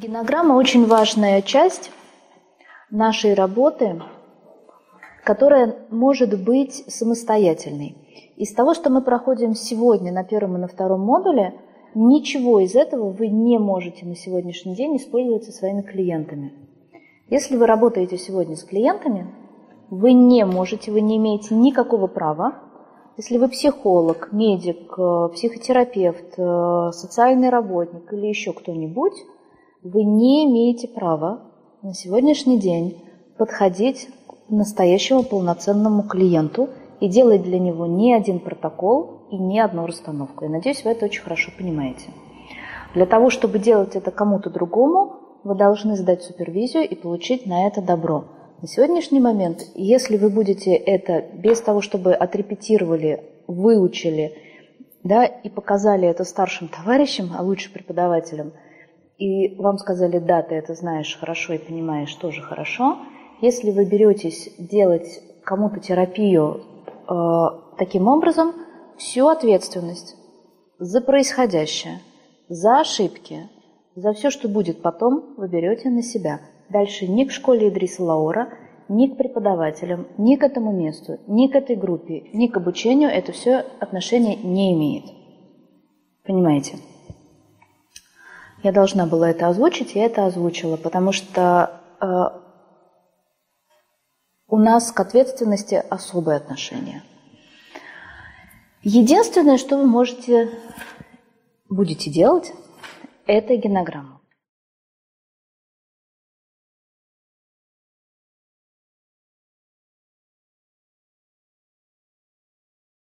Генограмма очень важная часть нашей работы, которая может быть самостоятельной. Из того, что мы проходим сегодня на первом и на втором модуле, ничего из этого вы не можете на сегодняшний день использовать со своими клиентами. Если вы работаете сегодня с клиентами, вы не можете, вы не имеете никакого права, если вы психолог, медик, э, психотерапевт, э, социальный работник или еще кто-нибудь, вы не имеете права на сегодняшний день подходить к настоящему полноценному клиенту и делать для него ни один протокол и ни одну расстановку. Я надеюсь, вы это очень хорошо понимаете. Для того, чтобы делать это кому-то другому, вы должны сдать супервизию и получить на это добро. На сегодняшний момент, если вы будете это без того, чтобы отрепетировали, выучили, да, и показали это старшим товарищам, а лучше преподавателям – и вам сказали, да, ты это знаешь хорошо и понимаешь тоже хорошо, если вы беретесь делать кому-то терапию э, таким образом, всю ответственность за происходящее, за ошибки, за все, что будет потом, вы берете на себя. Дальше ни к школе Идриса Лаура, ни к преподавателям, ни к этому месту, ни к этой группе, ни к обучению это все отношения не имеет. Понимаете? Я должна была это озвучить, я это озвучила, потому что э, у нас к ответственности особое отношение. Единственное, что вы можете, будете делать, это генограмма.